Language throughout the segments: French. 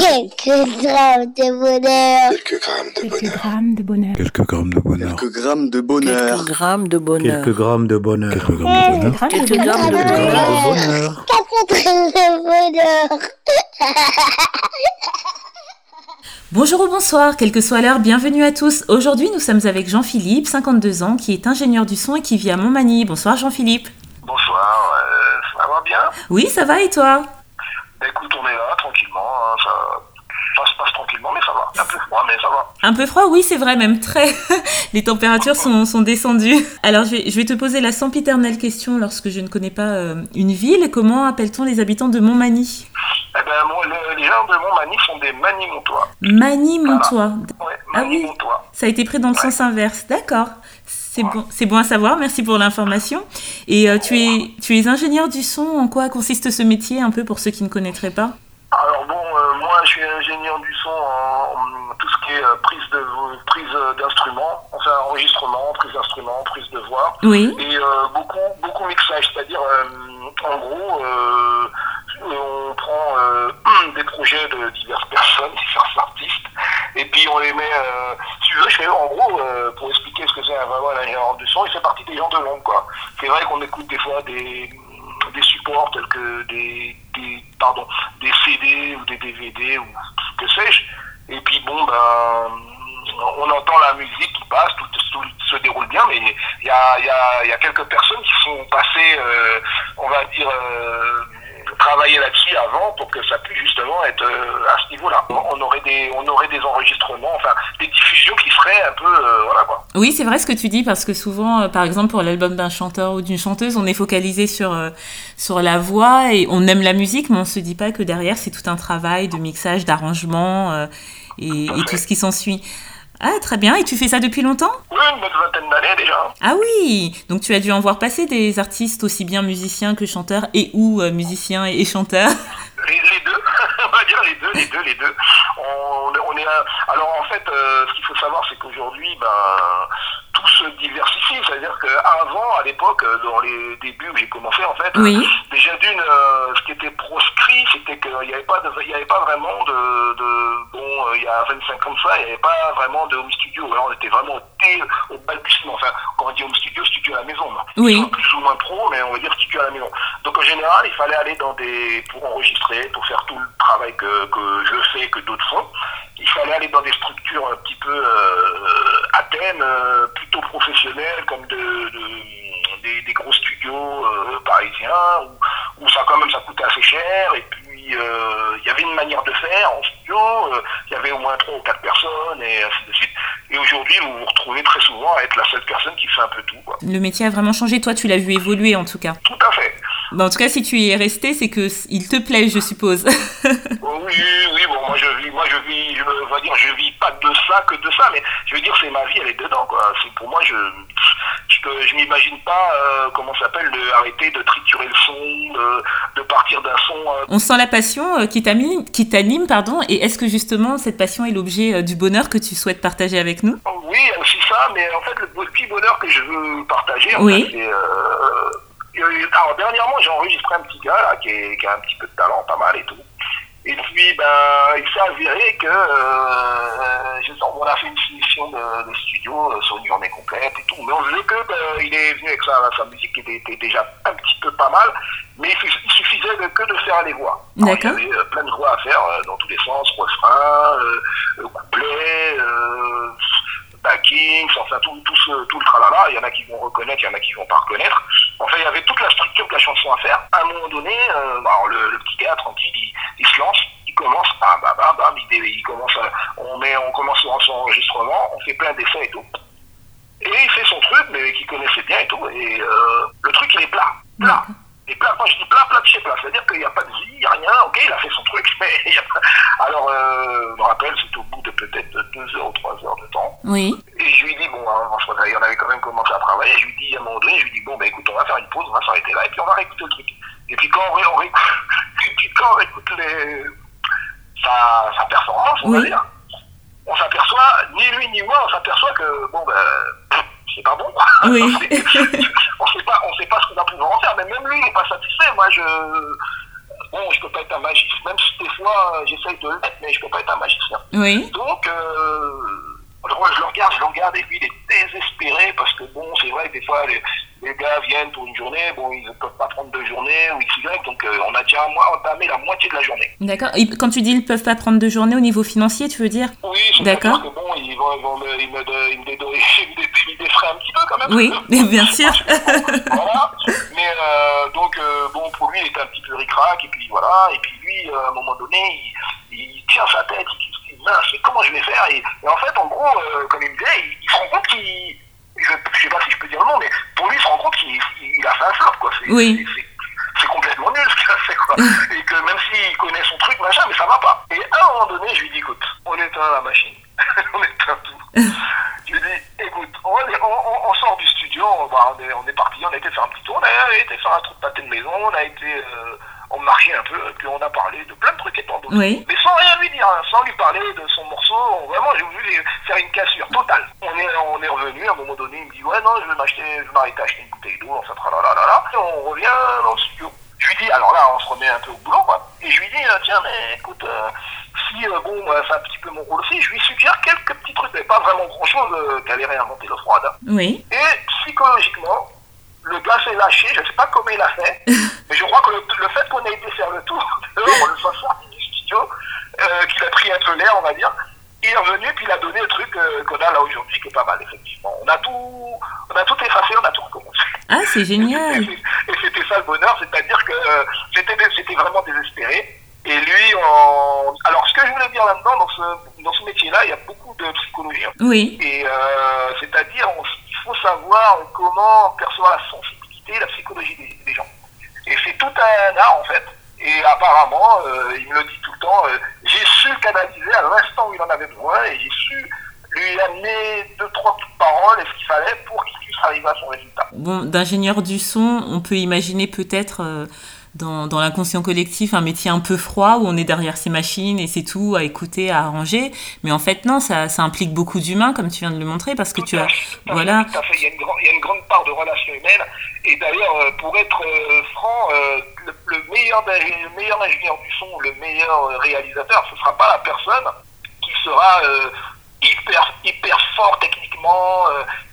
Quelques grammes de bonheur. Quelques grammes de Quelques bonheur. grammes de bonheur. Quelques grammes de bonheur. Quelques grammes de bonheur. Quelques grammes de bonheur. Quelques grammes de bonheur. Quelques grammes de bonheur. Quelques grammes de Quelques bonheur. grammes de bonheur. Quatre grammes de bonheur. Bonjour ou bonsoir, quelle que soit l'heure, bienvenue à tous. Aujourd'hui, nous sommes avec Jean-Philippe, 52 ans, qui est ingénieur du son et qui vit à Montmagny. Bonsoir Jean-Philippe. Bonsoir, euh, ça va bien Oui, ça va et toi Bah, Écoute, on est là, tranquillement, hein, ça, ça se passe tranquillement, mais ça va. Un peu froid, mais ça va. Un peu froid, oui, c'est vrai, même très. Les températures sont, sont descendues. Alors, je vais, je vais te poser la sempiternelle question lorsque je ne connais pas euh, une ville. Comment appelle-t-on les habitants de Montmagny? Eh ben, le- les gens de Montmagny sont des Manimontois. Magny-Montois. Ouais, Ah oui. Ça a été pris dans le sens inverse. D'accord. C'est bon, c'est bon à savoir. Merci pour l'information. Et euh, tu es, tu es ingénieur du son. En quoi consiste ce métier, un peu pour ceux qui ne connaîtraient pas? Alors bon, euh, moi, je suis ingénieur du son en tout ce qui est euh, prise de prise euh, d'instruments, enfin enregistrement, prise d'instruments, prise de voix. Oui. et euh, beaucoup beaucoup mixage, c'est-à-dire euh, en gros euh, on prend euh, des projets de diverses personnes, diverses artistes, et puis on les met, euh, si tu veux, je fais en gros euh, pour expliquer ce que c'est vraiment un ingénieur du son, il fait partie des gens de l'ombre quoi. C'est vrai qu'on écoute des fois des des supports tels que des, des pardon des CD ou des DVD ou que sais-je, et puis bon ben on entend la musique qui passe, tout, se déroule bien, mais il y a, quelques personnes qui sont passées, euh, on va dire, euh, travailler là-dessus avant pour que ça puisse justement être euh, à ce niveau-là. On aurait des, on aurait des enregistrements, enfin des diffusions qui seraient un peu, euh. Oui, c'est vrai ce que tu dis parce que souvent, euh, par exemple, pour l'album d'un chanteur ou d'une chanteuse, on est focalisé sur, euh, sur la voix et on aime la musique, mais on se dit pas que derrière, c'est tout un travail de mixage, d'arrangement euh, et, et tout ce qui s'ensuit. Ah, très bien. Et tu fais ça depuis longtemps? Oui, une bonne vingtaine d'années déjà. Ah oui Donc tu as dû en voir passer des artistes aussi bien musiciens que chanteurs et ou musiciens et, et chanteurs. Les, les deux, on va dire les deux, les deux, les deux. On, on un- alors en fait, euh, ce qu'il faut savoir, c'est qu'aujourd'hui, ben, tout se diversifie. C'est-à-dire qu'avant, à l'époque, euh, dans les débuts où j'ai commencé, en fait, Oui. euh, déjà d'une, euh, ce qui était proscrit, c'était qu'il n'y avait pas de, il y avait pas vraiment de, de bon, il y a 25 ans de ça, il n'y avait pas vraiment de home studio. Alors, on était vraiment au, balbutiement. Enfin, quand on dit home studio, studio à la maison. là. Oui. Plus ou moins pro, mais on va dire studio à la maison. Donc en général, il fallait aller dans des pour enregistrer, pour faire tout le travail que, que je fais, que d'autres font. Il fallait aller dans des structures un petit peu euh, à thème, euh, plutôt professionnelles, comme de, de- des, des gros studios euh, parisiens, où, où ça quand même ça coûtait assez cher. Et puis euh, il y avait une manière de faire en studio. Il y avait au moins trois ou quatre personnes et ainsi de suite. Et aujourd'hui, vous vous retrouvez très souvent à être la seule personne qui fait un peu tout. Quoi. Le métier a vraiment changé. Toi, tu l'as vu évoluer en tout cas. Tout à fait. Bah, en tout cas, si tu y es resté, c'est que il te plaît, je suppose. Oh Oui, oui, bon, moi je vis, moi je vis, je veux dire, je vis pas de ça que de ça, mais je veux dire, c'est ma vie, elle est dedans, quoi. C'est pour moi, je, je, m'imagine pas, euh, comment ça s'appelle, de arrêter de triturer le son, de, de partir d'un son. euh, On sent la passion euh, qui t'anime, qui t'anime, pardon. Et est-ce que justement cette passion est l'objet euh, du bonheur que tu souhaites partager avec nous? Oui, il y a aussi ça, mais en fait, le petit bonheur que je veux partager, en Oui. fait, c'est. alors, dernièrement, j'ai enregistré un petit gars, là, qui, est- qui a un petit peu de talent, pas mal et tout. Et puis, ben, il s'est avéré que. Euh, sens- on a fait une finition de, de studio euh, sur une journée complète et tout. Mais on faisait que. ben, il est venu avec sa, sa musique qui était, était déjà un petit peu pas mal, mais il, suff- il suffisait de- que de faire les voix. Alors. Il y avait euh, plein de voix à faire euh, dans tous les sens refrain, euh, euh, couplet. Euh, backing, enfin tout, tout, ce, tout le tralala, il y en a qui vont reconnaître, il y en a qui vont pas reconnaître. Enfin, il y avait toute la structure de la chanson à faire. À un moment donné, euh, alors le, le petit gars, tranquille, il, il se lance, il commence, bam, bam, bam, bam, il, commence à- on, met, on commence son son enregistrement, on fait plein d'essais et tout. Et il fait son truc, mais qu'il connaissait bien et tout, et euh, le truc, il est plat, plat. Et plat, quand je dis plat, plat de chez plat, c'est-à-dire qu'il n'y a pas de vie, il n'y a rien, ok, il a fait son truc, mais il y a pas... Alors, euh, je me rappelle, c'était au bout de peut-être deux heures ou trois heures de temps, Oui. et je lui dis, bon, hein, on avait quand même commencé à travailler. Je lui dis, à un moment donné, je lui dis, bon, ben écoute, on va faire une pause, on va s'arrêter là, et puis on va réécouter le truc. Et puis quand on, ré- on, réécoute, quand on réécoute les, sa, sa performance, on va dire, on s'aperçoit, ni lui ni moi, on s'aperçoit que, bon, ben, c'est pas bon. quoi. Oui. on sait pas, on sait pas ce qu'on va pouvoir en faire, mais même lui, il n'est pas satisfait. Moi, je, bon, je peux pas être un magicien, même si des fois j'essaye de l'être, mais je peux pas être un magicien. Oui. Donc, euh, je le regarde, je le regarde, et lui, il est désespéré, parce que bon, c'est vrai que des fois, les, les gars viennent pour une journée, bon, ils ne peuvent pas prendre deux journées ou XY, donc euh, on a déjà un mois entamé la moitié de la journée. D'accord. Et quand tu dis ils peuvent pas prendre de journée au niveau financier, tu veux dire? Oui, D'accord. que bon, ils vont, ils vont me, ils me, de- ils me, dédo- ils me défraient un petit peu quand même. Oui, bien sûr. voilà. Mais euh, donc, euh, bon, pour lui, il était un petit peu ric-rac, et puis voilà. Et puis lui, euh, à un moment donné, il, il tient sa tête, il se dit, mince, mais comment je vais faire? Et, et en fait, en gros, comme il me disait, il, se rend compte qu'il. Je, je sais pas si je peux dire le nom, mais compte qu'il il- il a fait un flop, quoi. Oui. c'est complètement nul ce qu'il a fait, quoi. et que même s'il connaît son truc, machin, mais ça va pas. Et à un moment donné, je lui dis, écoute, on éteint la machine, on éteint tout. Je lui dis, écoute, on, est- on, on- on sort du studio, on, va- on est, on est parti, on a été faire un petit tour, on a été faire un trou de pâté de maison, on a été, euh, on marchait un peu, puis on a parlé de plein de trucs et tant d'autres. Oui. Mais sans rien lui dire, hein, sans lui parler de son morceau, on- vraiment, j'ai voulu faire une cassure totale. On est, on est revenu, à un moment donné, il me dit, ouais, non, je vais m'acheter, je vais m'arrêter à acheter une bouteille d'eau, enfin, tralalalala. Et on revient dans le studio. Je lui dis, alors là, on se remet un peu au boulot, quoi. Et je lui dis, euh, tiens, mais écoute, euh, si, euh, bon, c'est un petit peu mon rôle aussi, je lui suggère quelques petits trucs, mais pas vraiment grand chose euh, qu'elle ait réinventé l'eau froide. hein. Oui. Et psychologiquement, le gars s'est lâché, je ne sais pas comment il a fait, mais je crois que le, le fait qu'on ait été faire le tour, dehors, on le soit sorti du studio, euh, qu'il a pris un peu l'air, on va dire, il est revenu puis il a donné le truc euh, qu'on a là aujourd'hui, qui est pas mal, effectivement. On a tout, on a tout effacé, on a tout recommencé. Ah, c'est génial. Et c'était ça le bonheur, c'est-à-dire que euh, c'était c'était vraiment désespéré. Et lui, alors ce que je voulais dire là-dedans, dans ce, dans ce métier-là, il y a beaucoup de psychologie. Oui. Et euh, c'est-à-dire, on- faut savoir comment percevoir la sensibilité, la psychologie des, gens. Et c'est tout un art en fait. Et apparemment, euh, il me le dit tout le temps, euh, j'ai su canaliser à l'instant où il en avait besoin et j'ai su lui amener deux, trois petites paroles et ce qu'il fallait pour qu'il puisse arriver à son résultat. Bon, d'ingénieur du son, on peut imaginer peut-être euh, dans, dans l'inconscient collectif un métier un peu froid où on est derrière ses machines et c'est tout à écouter, à arranger. Mais en fait, non, ça, ça implique beaucoup d'humains, comme tu viens de le montrer, parce que Tout tu as. fait, Voilà. tout à fait. Il, y a une grande, il y a une grande part de relations humaines. Et d'ailleurs, euh, pour être euh, franc, euh, le, le meilleur, le meilleur ingénieur du son, le meilleur réalisateur, ce ne sera pas la personne qui sera euh, hyper, hyper fort techniquement,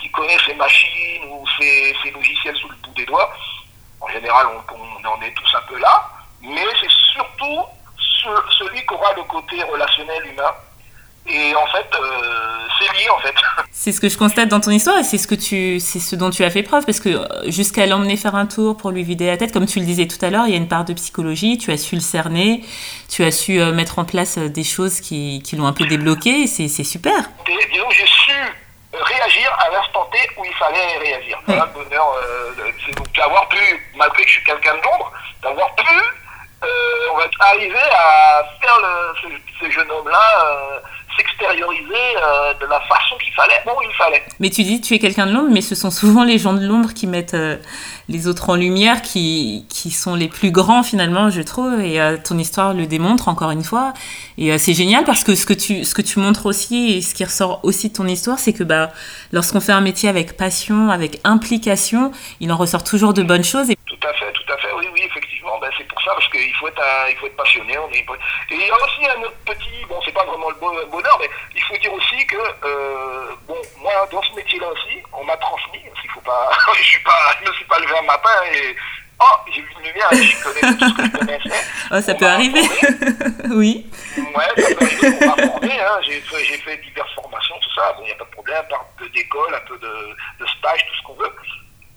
qui connaît ses machines ou ses, ses logiciels sous le bout des doigts. Général, on, on en est tous un peu là. Mais c'est surtout ce- celui qui aura le côté relationnel humain. Et en fait, euh, c'est lié en fait. C'est ce que je constate dans ton histoire et c'est ce que tu, c'est ce dont tu as fait preuve parce que euh, jusqu'à l'emmener faire un tour pour lui vider la tête, comme tu le disais tout à l'heure, il y a une part de psychologie. Tu as su le cerner, tu as su euh, mettre en place des choses qui, qui l'ont un peu débloqué. et C'est, c'est super. Et, disons j'ai su réagir à l'instant Où il fallait réagir. Voilà le bonheur, euh, d'avoir pu, malgré que je suis quelqu'un de l'ombre, d'avoir pu euh, arriver à faire ce jeune homme-là euh, s'extérioriser euh, de la façon qu'il fallait, bon, il fallait. Mais tu dis tu es quelqu'un de l'ombre, mais ce sont souvent les gens de l'ombre qui mettent euh, les autres en lumière, qui, qui sont les plus grands finalement, je trouve. Et euh, ton histoire le démontre encore une fois. Et c'est génial parce que ce que tu ce que tu montres aussi et ce qui ressort aussi de ton histoire, c'est que bah lorsqu'on fait un métier avec passion, avec implication, il en ressort toujours de bonnes choses. Et Tout à fait, tout à fait, oui, oui, effectivement, ben, c'est pour ça, parce qu'il faut être, un- il faut être passionné. On est... Et il y a aussi un autre petit, bon, c'est pas vraiment le bo- bonheur, mais il faut dire aussi que, euh, bon, moi, dans ce métier-là aussi, on m'a transmis, parce qu'il faut pas, je suis pas, je me suis pas levé un matin et, oh, j'ai vu une lumière et je connais tout ce que je connaissais. oh, ça On peut arriver. oui. Ouais, ça peut arriver, on m'a formé, hein, j'ai fait, fait diverses formations, tout ça, bon, il n'y a pas de problème, un peu d'école, un peu de, de stage, tout ce qu'on veut.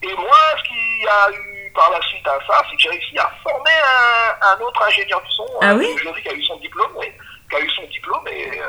Et moi, ce qui a eu par la suite à ça, c'est que j'ai réussi à former un, un autre ingénieur du son, Ah euh, oui aujourd'hui qui a eu son diplôme, oui, qui a eu son diplôme, et euh,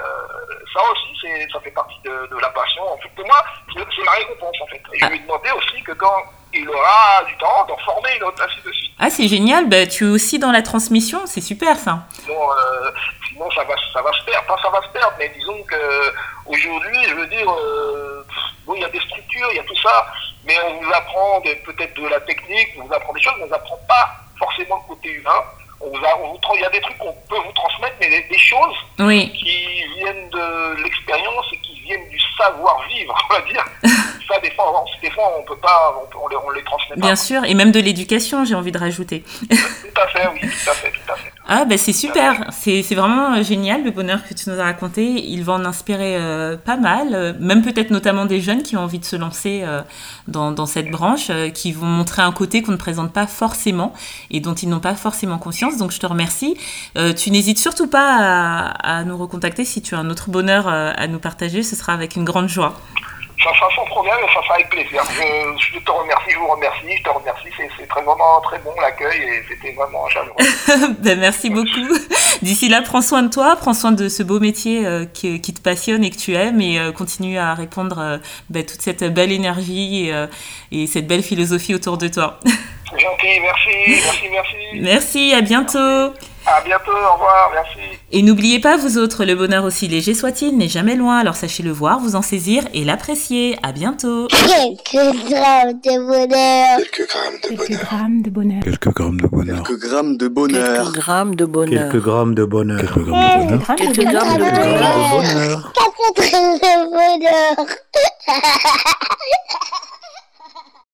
ça aussi, ça fait partie de, de la passion. En fait, pour moi, c'est, ma récompense, en fait. Et je lui ai demandé aussi que quand il aura du temps, d'en former une autre, ainsi de suite. Ah c'est génial. Bah, tu es aussi dans la transmission, c'est super ça. Sinon, euh, sinon ça, va, ça va se perdre. Pas ça va se perdre, mais disons que aujourd'hui, je veux dire, euh, bon, il y a des structures, il y a tout ça, mais on vous apprend peut-être de la technique, on vous apprend des choses, mais on vous apprend pas forcément le côté humain. On vous a- on vous tra- il y a des trucs qu'on peut vous transmettre, mais des, des choses Oui. qui viennent de l'expérience et qui viennent du savoir-vivre, on va dire. ça, des fois, on, des fois, on peut pas, on, peut- on les, on les transmet pas. Bien sûr, et même de l'éducation, j'ai envie de rajouter. Tout à fait, oui, tout à fait. Ah bah c'est super, c'est vraiment euh, génial le bonheur que tu nous as raconté. Il va en inspirer euh, pas mal, euh, même peut-être notamment des jeunes qui ont envie de se lancer dans, cette branche, qui vont montrer un côté qu'on ne présente pas forcément et dont ils n'ont pas forcément conscience. Donc je te remercie. Tu n'hésites surtout pas à, nous recontacter si tu as un autre bonheur à nous partager, ce sera avec une grande joie. Ça sera sans problème et ça sera avec plaisir. Je, je te remercie, je vous remercie, je te remercie. C'est très, vraiment très bon l'accueil et c'était vraiment chaleureux. Ben, merci beaucoup. D'ici là, prends soin de toi, prends soin de ce beau métier euh, qui, qui te passionne et que tu aimes et euh, continue à répandre euh, ben, toute cette belle énergie et, et cette belle philosophie autour de toi. Gentil, merci, merci, merci. merci, à bientôt. À bientôt, au revoir, merci. Et n'oubliez pas, vous autres, le bonheur aussi léger soit-il n'est jamais loin, alors sachez le voir, vous en saisir et l'apprécier. À bientôt. Quelques grammes de bonheur. Quelques grammes de Quelques bonheur. grammes de bonheur. Quelques grammes de bonheur. Quelques grammes de bonheur. Quelques grammes de bonheur. Quelques grammes de bonheur. Quelques grammes de bonheur. Quelques Quelques grammes de grammes de bonheur. Quelques grammes de bonheur. Quatre grammes de bonheur.